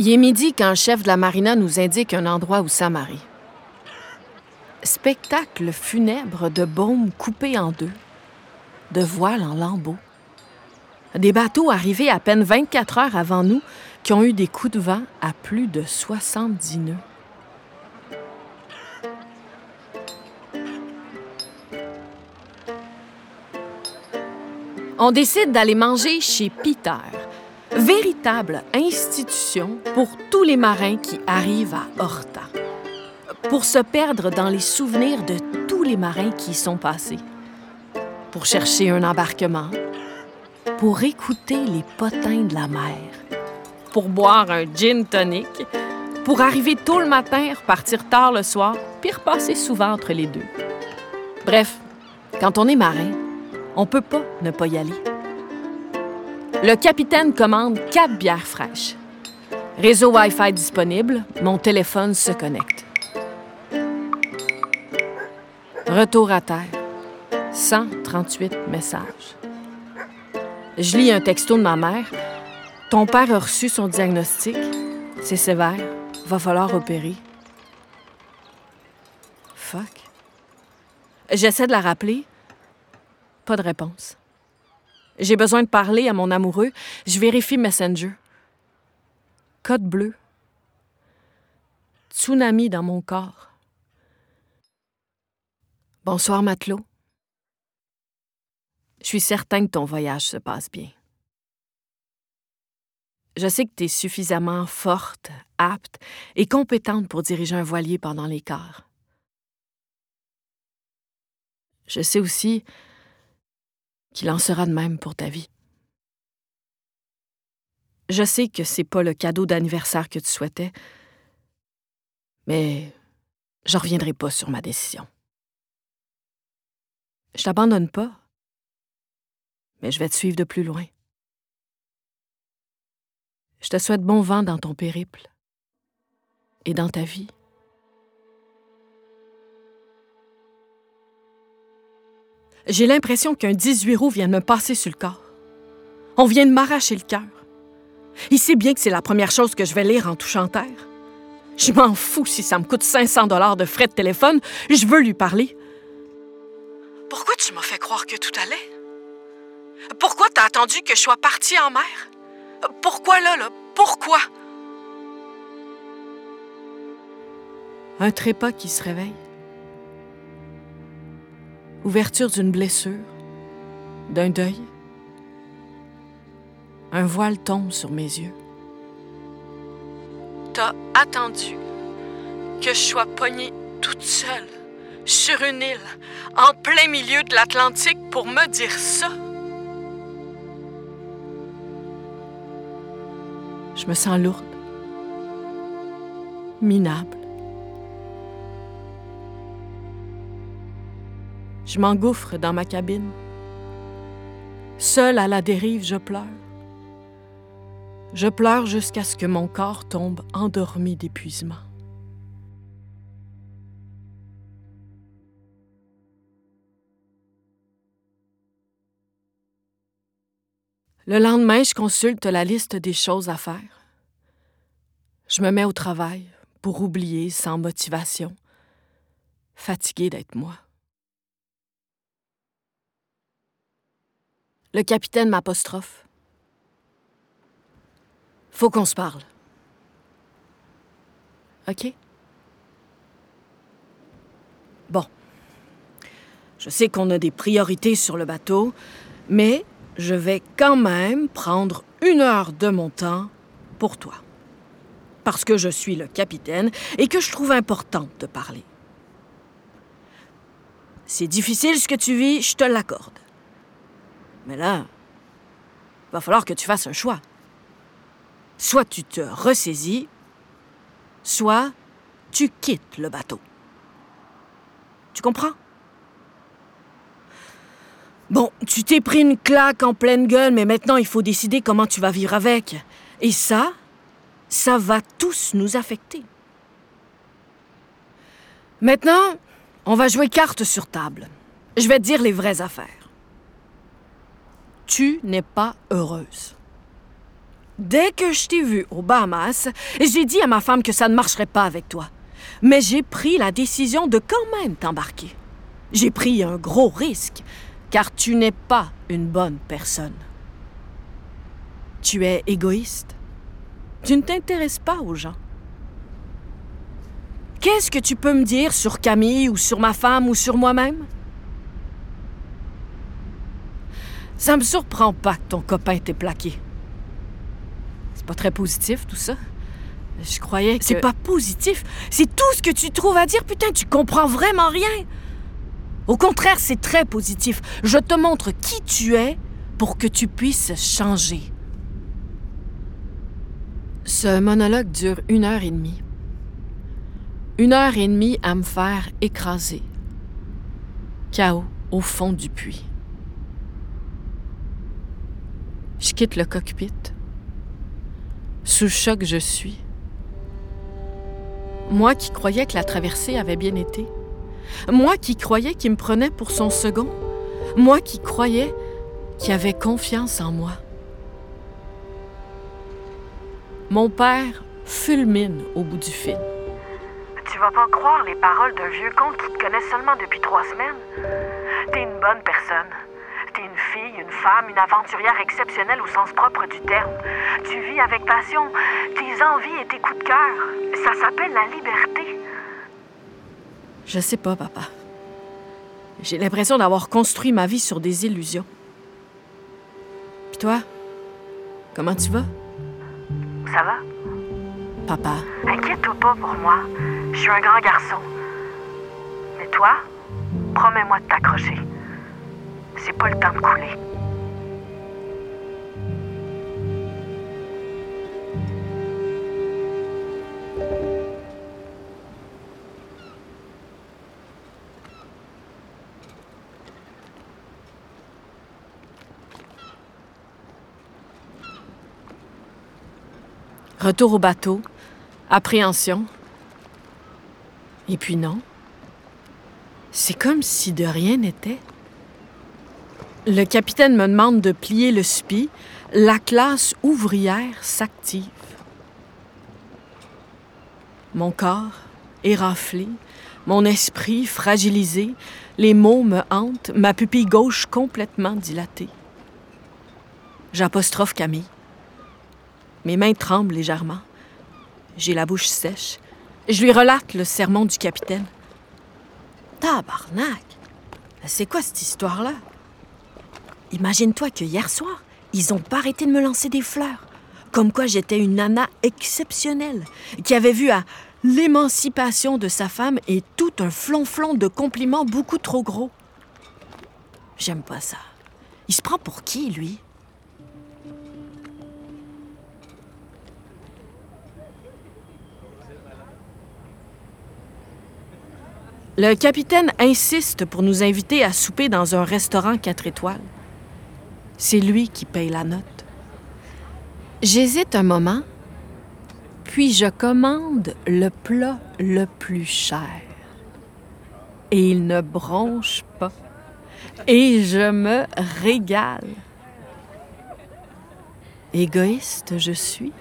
Il est midi quand le chef de la marina nous indique un endroit où s'amarrer. Spectacle funèbre de baumes coupés en deux, de voiles en lambeaux. Des bateaux arrivés à peine 24 heures avant nous qui ont eu des coups de vent à plus de 70 nœuds. On décide d'aller manger chez Peter, véritable institution pour tous les marins qui arrivent à Horta, pour se perdre dans les souvenirs de tous les marins qui y sont passés, pour chercher un embarquement, pour écouter les potins de la mer, pour boire un gin tonic, pour arriver tôt le matin, repartir tard le soir, puis repasser souvent entre les deux. Bref, quand on est marin, on peut pas ne pas y aller. Le capitaine commande quatre bières fraîches. Réseau Wi-Fi disponible, mon téléphone se connecte. Retour à terre. 138 messages. Je lis un texto de ma mère. Ton père a reçu son diagnostic. C'est sévère. Va falloir opérer. Fuck. J'essaie de la rappeler. Pas de réponse. J'ai besoin de parler à mon amoureux. Je vérifie Messenger. Code bleu. Tsunami dans mon corps. Bonsoir, matelot. Je suis certain que ton voyage se passe bien. Je sais que tu es suffisamment forte, apte et compétente pour diriger un voilier pendant l'écart. Je sais aussi qu'il en sera de même pour ta vie. Je sais que c'est pas le cadeau d'anniversaire que tu souhaitais, mais je reviendrai pas sur ma décision. Je t'abandonne pas, mais je vais te suivre de plus loin. Je te souhaite bon vent dans ton périple et dans ta vie. J'ai l'impression qu'un 18 roues vient de me passer sur le corps. On vient de m'arracher le cœur. Il sait bien que c'est la première chose que je vais lire en touchant terre. Je m'en fous si ça me coûte 500 dollars de frais de téléphone. Je veux lui parler. Pourquoi tu m'as fait croire que tout allait? Pourquoi t'as attendu que je sois partie en mer? Pourquoi là, là? Pourquoi? Un trépas qui se réveille ouverture d'une blessure, d'un deuil. Un voile tombe sur mes yeux. T'as attendu que je sois pognée toute seule sur une île en plein milieu de l'Atlantique pour me dire ça? Je me sens lourde, minable. Je m'engouffre dans ma cabine. Seule à la dérive, je pleure. Je pleure jusqu'à ce que mon corps tombe endormi d'épuisement. Le lendemain, je consulte la liste des choses à faire. Je me mets au travail pour oublier sans motivation, fatiguée d'être moi. Le capitaine m'apostrophe. Faut qu'on se parle. OK? Bon. Je sais qu'on a des priorités sur le bateau, mais je vais quand même prendre une heure de mon temps pour toi. Parce que je suis le capitaine et que je trouve important de parler. C'est difficile ce que tu vis, je te l'accorde. Mais là, va falloir que tu fasses un choix. Soit tu te ressaisis, soit tu quittes le bateau. Tu comprends? Bon, tu t'es pris une claque en pleine gueule, mais maintenant il faut décider comment tu vas vivre avec. Et ça, ça va tous nous affecter. Maintenant, on va jouer carte sur table. Je vais te dire les vraies affaires tu n'es pas heureuse. Dès que je t'ai vu aux Bahamas, j'ai dit à ma femme que ça ne marcherait pas avec toi. Mais j'ai pris la décision de quand même t'embarquer. J'ai pris un gros risque, car tu n'es pas une bonne personne. Tu es égoïste. Tu ne t'intéresses pas aux gens. Qu'est-ce que tu peux me dire sur Camille ou sur ma femme ou sur moi-même? Ça me surprend pas que ton copain t'ait plaqué. C'est pas très positif, tout ça. Je croyais que... C'est pas positif. C'est tout ce que tu trouves à dire. Putain, tu comprends vraiment rien. Au contraire, c'est très positif. Je te montre qui tu es pour que tu puisses changer. Ce monologue dure une heure et demie. Une heure et demie à me faire écraser. Chaos au fond du puits. Je quitte le cockpit. Sous choc je suis. Moi qui croyais que la traversée avait bien été. Moi qui croyais qu'il me prenait pour son second. Moi qui croyais qu'il avait confiance en moi. Mon père fulmine au bout du fil. Tu vas pas croire les paroles d'un vieux conte qui te connaît seulement depuis trois semaines. T'es une bonne personne. Une fille, une femme, une aventurière exceptionnelle au sens propre du terme. Tu vis avec passion tes envies et tes coups de cœur. Ça s'appelle la liberté. Je sais pas, papa. J'ai l'impression d'avoir construit ma vie sur des illusions. Puis toi, comment tu vas? Ça va? Papa. Inquiète-toi pas pour moi. Je suis un grand garçon. Mais toi, promets-moi de t'accrocher. C'est pas le temps de couler. Retour au bateau, appréhension. Et puis non. C'est comme si de rien n'était. Le capitaine me demande de plier le spi. La classe ouvrière s'active. Mon corps éraflé, mon esprit fragilisé, les mots me hantent, ma pupille gauche complètement dilatée. J'apostrophe Camille. Mes mains tremblent légèrement. J'ai la bouche sèche. Je lui relate le sermon du capitaine. Tabarnak! C'est quoi cette histoire-là? Imagine-toi que hier soir, ils ont pas arrêté de me lancer des fleurs. Comme quoi j'étais une nana exceptionnelle, qui avait vu à l'émancipation de sa femme et tout un flonflon de compliments beaucoup trop gros. J'aime pas ça. Il se prend pour qui, lui? Le capitaine insiste pour nous inviter à souper dans un restaurant quatre étoiles. C'est lui qui paye la note. J'hésite un moment, puis je commande le plat le plus cher. Et il ne bronche pas. Et je me régale. Égoïste je suis.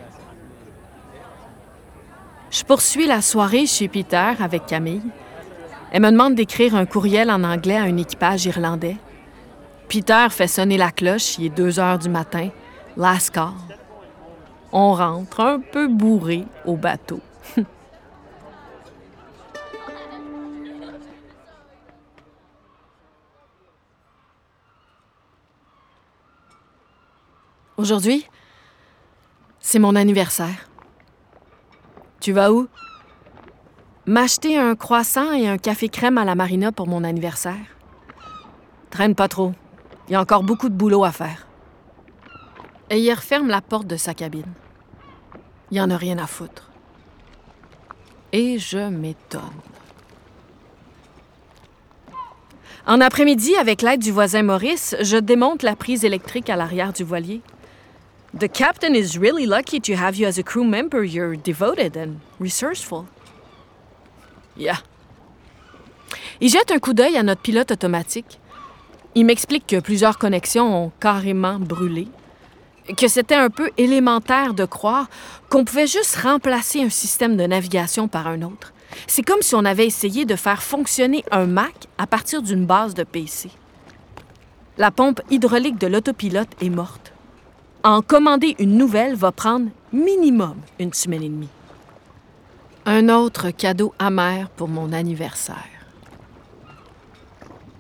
Je poursuis la soirée chez Peter avec Camille. Elle me demande d'écrire un courriel en anglais à un équipage irlandais. Peter fait sonner la cloche, il est deux heures du matin. Last call. On rentre un peu bourré au bateau. Aujourd'hui, c'est mon anniversaire. Tu vas où? M'acheter un croissant et un café crème à la marina pour mon anniversaire. Traîne pas trop. Il y a encore beaucoup de boulot à faire. Et il referme la porte de sa cabine. Il n'y en a rien à foutre. Et je m'étonne. En après-midi, avec l'aide du voisin Maurice, je démonte la prise électrique à l'arrière du voilier. The captain is really lucky to have you as a crew member. You're devoted and resourceful. Yeah. Il jette un coup d'œil à notre pilote automatique. Il m'explique que plusieurs connexions ont carrément brûlé que c'était un peu élémentaire de croire qu'on pouvait juste remplacer un système de navigation par un autre. C'est comme si on avait essayé de faire fonctionner un Mac à partir d'une base de PC. La pompe hydraulique de l'autopilote est morte. En commander une nouvelle va prendre minimum une semaine et demie. Un autre cadeau amer pour mon anniversaire.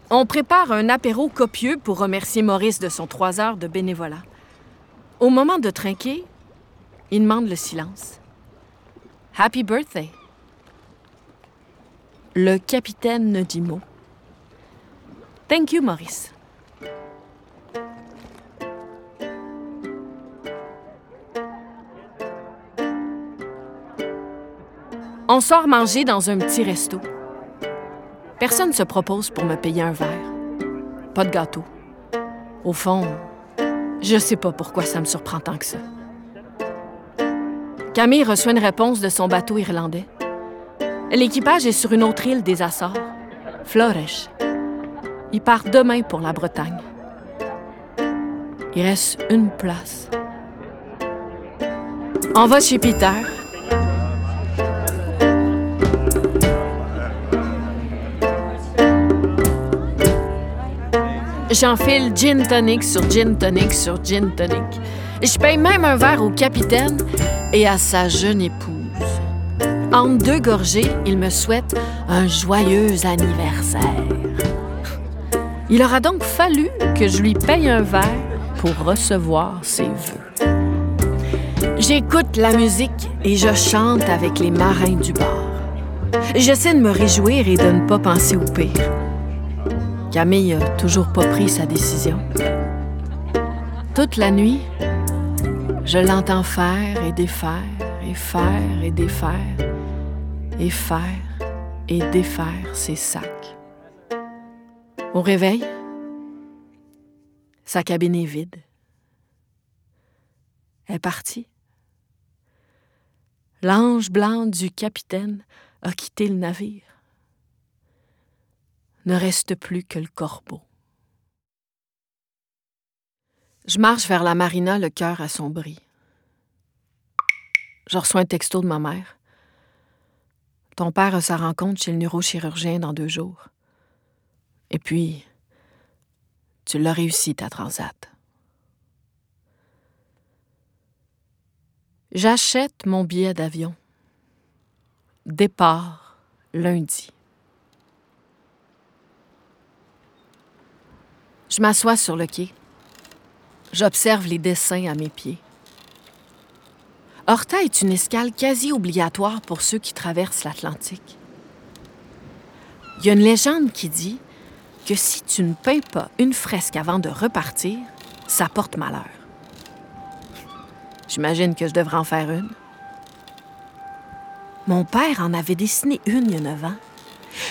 On prépare un apéro copieux pour remercier Maurice de son trois heures de bénévolat. Au moment de trinquer, il demande le silence. Happy birthday. Le capitaine ne dit mot. Thank you, Maurice. On sort manger dans un petit resto. Personne ne se propose pour me payer un verre. Pas de gâteau. Au fond, je sais pas pourquoi ça me surprend tant que ça. Camille reçoit une réponse de son bateau irlandais. L'équipage est sur une autre île des Açores, Flores. Il part demain pour la Bretagne. Il reste une place. On va chez Peter. J'enfile gin tonic sur gin tonic sur gin tonic. Je paye même un verre au capitaine et à sa jeune épouse. Entre deux gorgées, il me souhaite un joyeux anniversaire. Il aura donc fallu que je lui paye un verre pour recevoir ses vœux. J'écoute la musique et je chante avec les marins du bord. J'essaie de me réjouir et de ne pas penser au pire. Camille n'a toujours pas pris sa décision. Toute la nuit, je l'entends faire et défaire, et faire et défaire, et faire et défaire ses sacs. Au réveil, sa cabine est vide. Elle est partie. L'ange blanc du capitaine a quitté le navire ne reste plus que le corbeau. Je marche vers la marina, le cœur assombri. Je reçois un texto de ma mère. Ton père a sa rencontre chez le neurochirurgien dans deux jours. Et puis, tu l'as réussi, ta transat. J'achète mon billet d'avion. Départ lundi. Je m'assois sur le quai. J'observe les dessins à mes pieds. Horta est une escale quasi obligatoire pour ceux qui traversent l'Atlantique. Il y a une légende qui dit que si tu ne peins pas une fresque avant de repartir, ça porte malheur. J'imagine que je devrais en faire une. Mon père en avait dessiné une il y a neuf ans.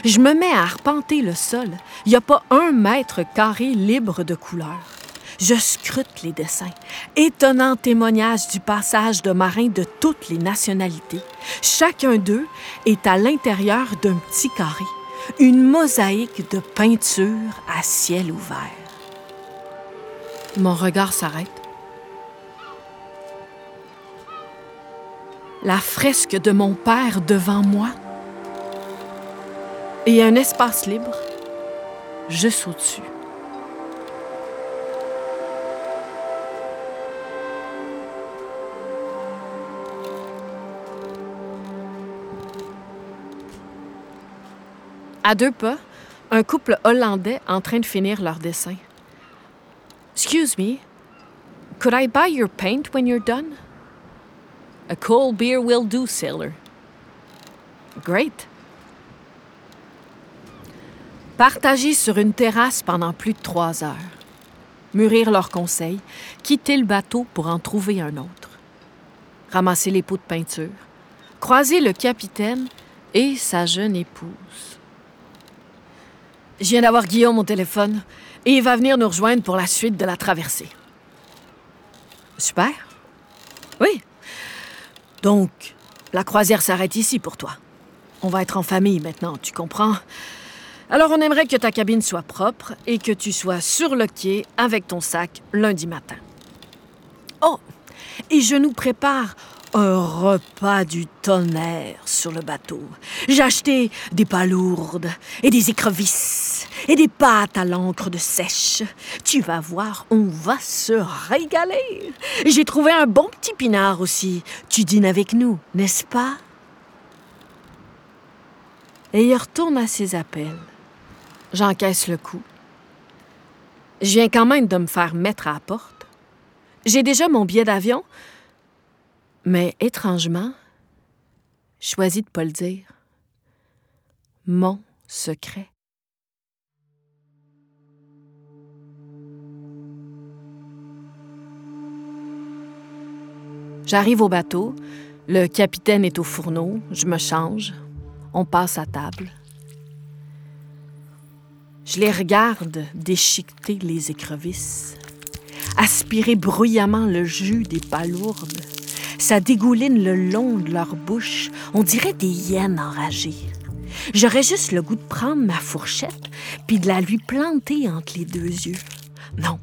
Je me mets à arpenter le sol. Il n'y a pas un mètre carré libre de couleurs. Je scrute les dessins. Étonnant témoignage du passage de marins de toutes les nationalités. Chacun d'eux est à l'intérieur d'un petit carré, une mosaïque de peinture à ciel ouvert. Mon regard s'arrête. La fresque de mon père devant moi et un espace libre juste au-dessus. À deux pas, un couple hollandais en train de finir leur dessin. Excuse me, could I buy your paint when you're done? A cold beer will do, sailor. Great. Partager sur une terrasse pendant plus de trois heures. Mûrir leurs conseils, quitter le bateau pour en trouver un autre. Ramasser les pots de peinture. Croiser le capitaine et sa jeune épouse. Je viens d'avoir Guillaume au téléphone et il va venir nous rejoindre pour la suite de la traversée. Super. Oui. Donc, la croisière s'arrête ici pour toi. On va être en famille maintenant, tu comprends? Alors on aimerait que ta cabine soit propre et que tu sois sur le quai avec ton sac lundi matin. Oh, et je nous prépare un repas du tonnerre sur le bateau. J'ai acheté des palourdes et des écrevisses et des pâtes à l'encre de sèche. Tu vas voir, on va se régaler. J'ai trouvé un bon petit pinard aussi. Tu dînes avec nous, n'est-ce pas? Et il retourne à ses appels. J'encaisse le coup. Je viens quand même de me faire mettre à la porte. J'ai déjà mon billet d'avion, mais étrangement, choisis de pas le dire. Mon secret. J'arrive au bateau, le capitaine est au fourneau, je me change, on passe à table. Je les regarde déchiqueter les écrevisses, aspirer bruyamment le jus des palourdes. Ça dégouline le long de leur bouche. On dirait des hyènes enragées. J'aurais juste le goût de prendre ma fourchette puis de la lui planter entre les deux yeux. Non,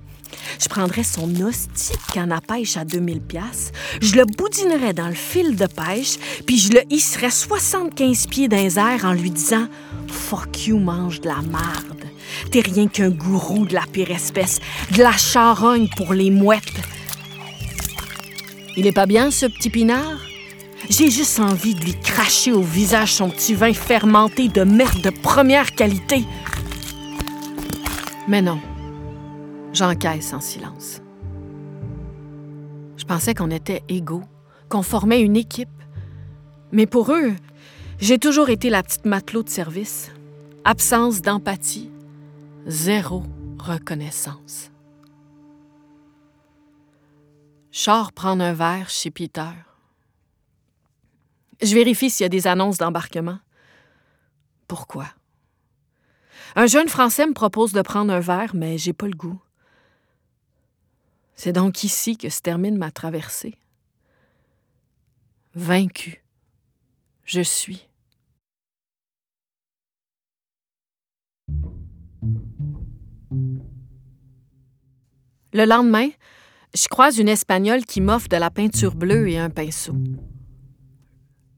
je prendrais son hostie canne à pêche à 2000 pièces, je le boudinerais dans le fil de pêche, puis je le hisserais 75 pieds dans les airs en lui disant « Fuck you, mange de la merde. T'es rien qu'un gourou de la pire espèce, de la charogne pour les mouettes. » Il est pas bien, ce petit pinard? J'ai juste envie de lui cracher au visage son petit vin fermenté de merde de première qualité. Mais non. J'encaisse en silence. Je pensais qu'on était égaux, qu'on formait une équipe. Mais pour eux, j'ai toujours été la petite matelot de service. Absence d'empathie, zéro reconnaissance. Char prendre un verre chez Peter. Je vérifie s'il y a des annonces d'embarquement. Pourquoi? Un jeune Français me propose de prendre un verre, mais j'ai pas le goût. C'est donc ici que se termine ma traversée. Vaincu, je suis. Le lendemain, je croise une Espagnole qui m'offre de la peinture bleue et un pinceau.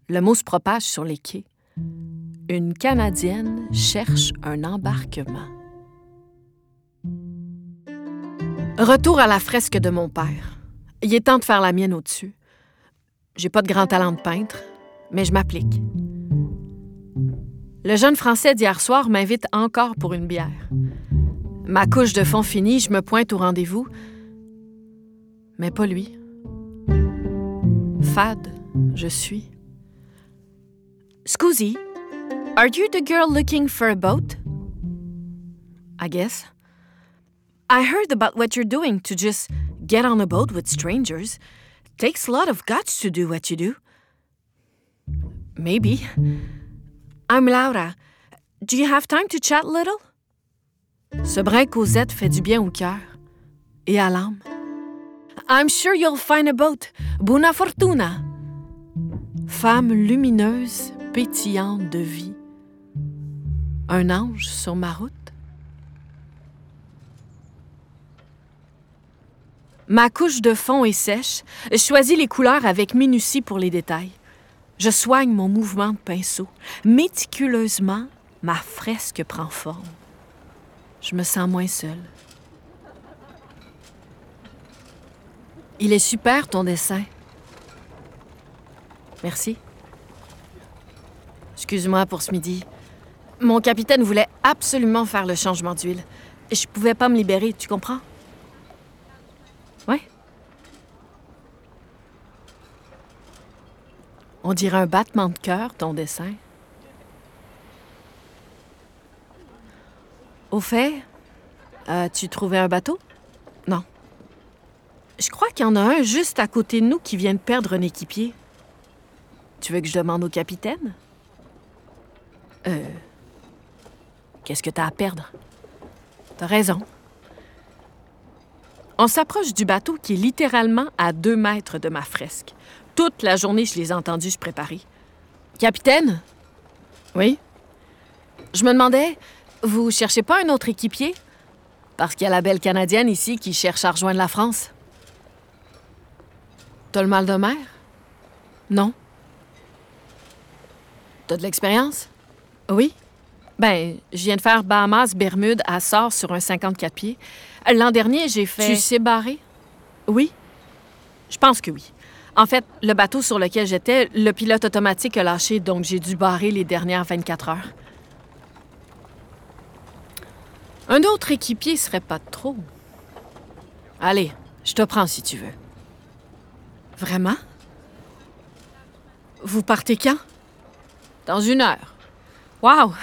Le mot se propage sur les quais. Une Canadienne cherche un embarquement. Retour à la fresque de mon père. Il est temps de faire la mienne au-dessus. J'ai pas de grand talent de peintre, mais je m'applique. Le jeune Français d'hier soir m'invite encore pour une bière. Ma couche de fond finie, je me pointe au rendez-vous, mais pas lui. Fade, je suis. Scusi, are you the girl looking for a boat? I guess. I heard about what you're doing to just get on a boat with strangers. Takes a lot of guts to do what you do. Maybe. I'm Laura. Do you have time to chat a little? Ce brin Cosette fait du bien au cœur et à l'âme. I'm sure you'll find a boat. Buona fortuna. Femme lumineuse, pétillante de vie. Un ange sur ma route. Ma couche de fond est sèche. Je choisis les couleurs avec minutie pour les détails. Je soigne mon mouvement de pinceau. Méticuleusement, ma fresque prend forme. Je me sens moins seule. Il est super ton dessin. Merci. Excuse-moi pour ce midi. Mon capitaine voulait absolument faire le changement d'huile. Je pouvais pas me libérer, tu comprends? On dirait un battement de cœur, ton dessin. Au fait, as-tu trouvé un bateau? Non. Je crois qu'il y en a un juste à côté de nous qui vient de perdre un équipier. Tu veux que je demande au capitaine? Euh. Qu'est-ce que t'as à perdre? T'as raison. On s'approche du bateau qui est littéralement à deux mètres de ma fresque. Toute la journée, je les ai entendus se préparer. Capitaine? Oui? Je me demandais, vous cherchez pas un autre équipier? Parce qu'il y a la belle Canadienne ici qui cherche à rejoindre la France. T'as le mal de mer? Non. T'as de l'expérience? Oui. Ben, je viens de faire Bahamas, Bermude, Sort sur un 54 pieds. L'an dernier, j'ai fait. Tu sais barrer? Oui. Je pense que oui. En fait, le bateau sur lequel j'étais, le pilote automatique a lâché, donc j'ai dû barrer les dernières 24 heures. Un autre équipier serait pas trop. Allez, je te prends si tu veux. Vraiment? Vous partez quand? Dans une heure. Wow!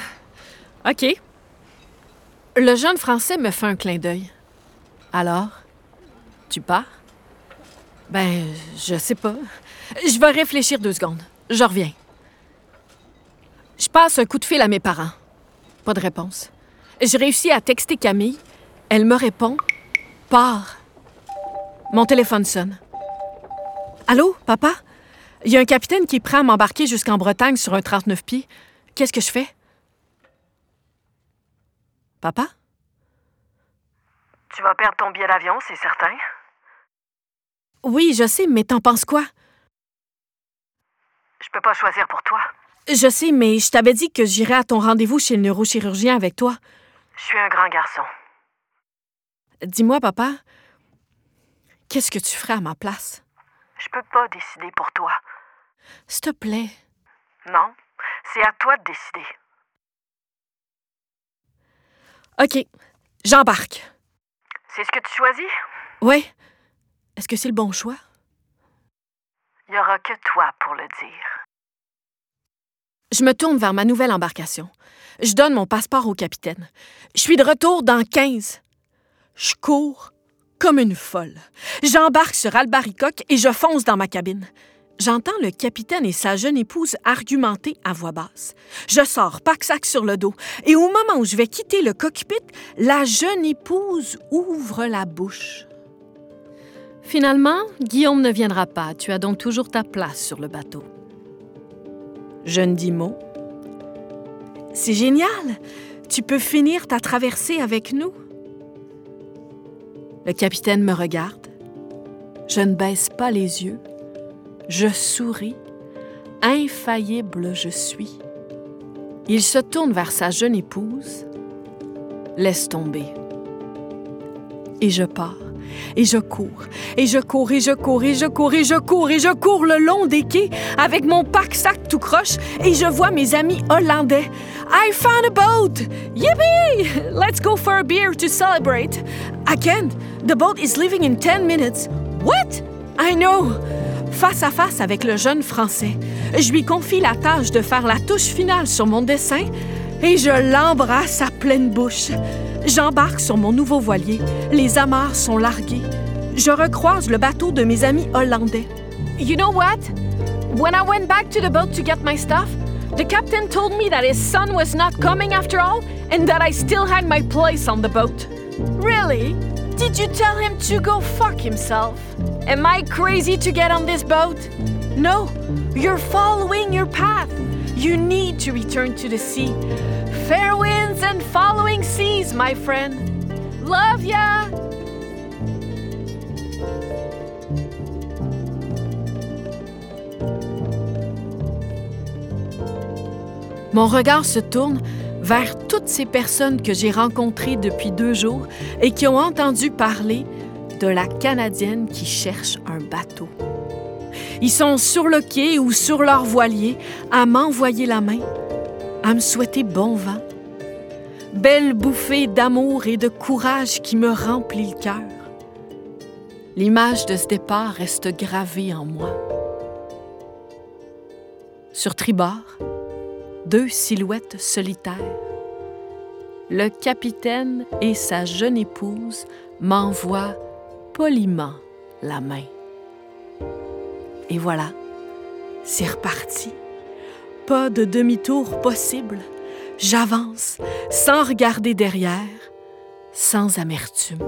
OK. Le jeune Français me fait un clin d'œil. Alors, tu pars? Ben, je sais pas. Je vais réfléchir deux secondes. Je reviens. Je passe un coup de fil à mes parents. Pas de réponse. Je réussis à texter Camille. Elle me répond Pars. Mon téléphone sonne. Allô, papa? Il y a un capitaine qui est prêt à m'embarquer jusqu'en Bretagne sur un 39 pieds. Qu'est-ce que je fais? Papa? Tu vas perdre ton billet d'avion, c'est certain. Oui, je sais, mais t'en penses quoi? Je peux pas choisir pour toi. Je sais, mais je t'avais dit que j'irais à ton rendez-vous chez le neurochirurgien avec toi. Je suis un grand garçon. Dis-moi, papa, qu'est-ce que tu ferais à ma place? Je peux pas décider pour toi. S'il te plaît. Non, c'est à toi de décider. OK, j'embarque. C'est ce que tu choisis? Oui. Est-ce que c'est le bon choix? Il n'y aura que toi pour le dire. Je me tourne vers ma nouvelle embarcation. Je donne mon passeport au capitaine. Je suis de retour dans 15. Je cours comme une folle. J'embarque sur Albaricoque et je fonce dans ma cabine. J'entends le capitaine et sa jeune épouse argumenter à voix basse. Je sors pack-sac sur le dos et au moment où je vais quitter le cockpit, la jeune épouse ouvre la bouche. Finalement, Guillaume ne viendra pas. Tu as donc toujours ta place sur le bateau. Je ne dis mot. C'est génial. Tu peux finir ta traversée avec nous. Le capitaine me regarde. Je ne baisse pas les yeux. Je souris. Infaillible je suis. Il se tourne vers sa jeune épouse. Laisse tomber. Et je pars. Et je cours, et je cours, et je cours, et je cours, et je cours, et cours le long des quais avec mon pack-sac tout croche, et je vois mes amis hollandais. I found a boat! Yippee! Let's go for a beer to celebrate. I can't. The boat is leaving in 10 minutes. What? I know. Face à face avec le jeune Français, je lui confie la tâche de faire la touche finale sur mon dessin et je l'embrasse à pleine bouche. J'embarque sur mon nouveau voilier. Les amarres sont larguées. Je recroise le bateau de mes amis hollandais. You know what? When I went back to the boat to get my stuff, the captain told me that his son was not coming after all and that I still had my place on the boat. Really? Did you tell him to go fuck himself? Am I crazy to get on this boat? No, you're following your path. You need to return to the sea. Fair following seas, my friend. Love ya! Mon regard se tourne vers toutes ces personnes que j'ai rencontrées depuis deux jours et qui ont entendu parler de la Canadienne qui cherche un bateau. Ils sont sur le quai ou sur leur voilier à m'envoyer la main, à me souhaiter bon vent. Belle bouffée d'amour et de courage qui me remplit le cœur. L'image de ce départ reste gravée en moi. Sur tribord, deux silhouettes solitaires. Le capitaine et sa jeune épouse m'envoient poliment la main. Et voilà, c'est reparti. Pas de demi-tour possible. J'avance sans regarder derrière, sans amertume.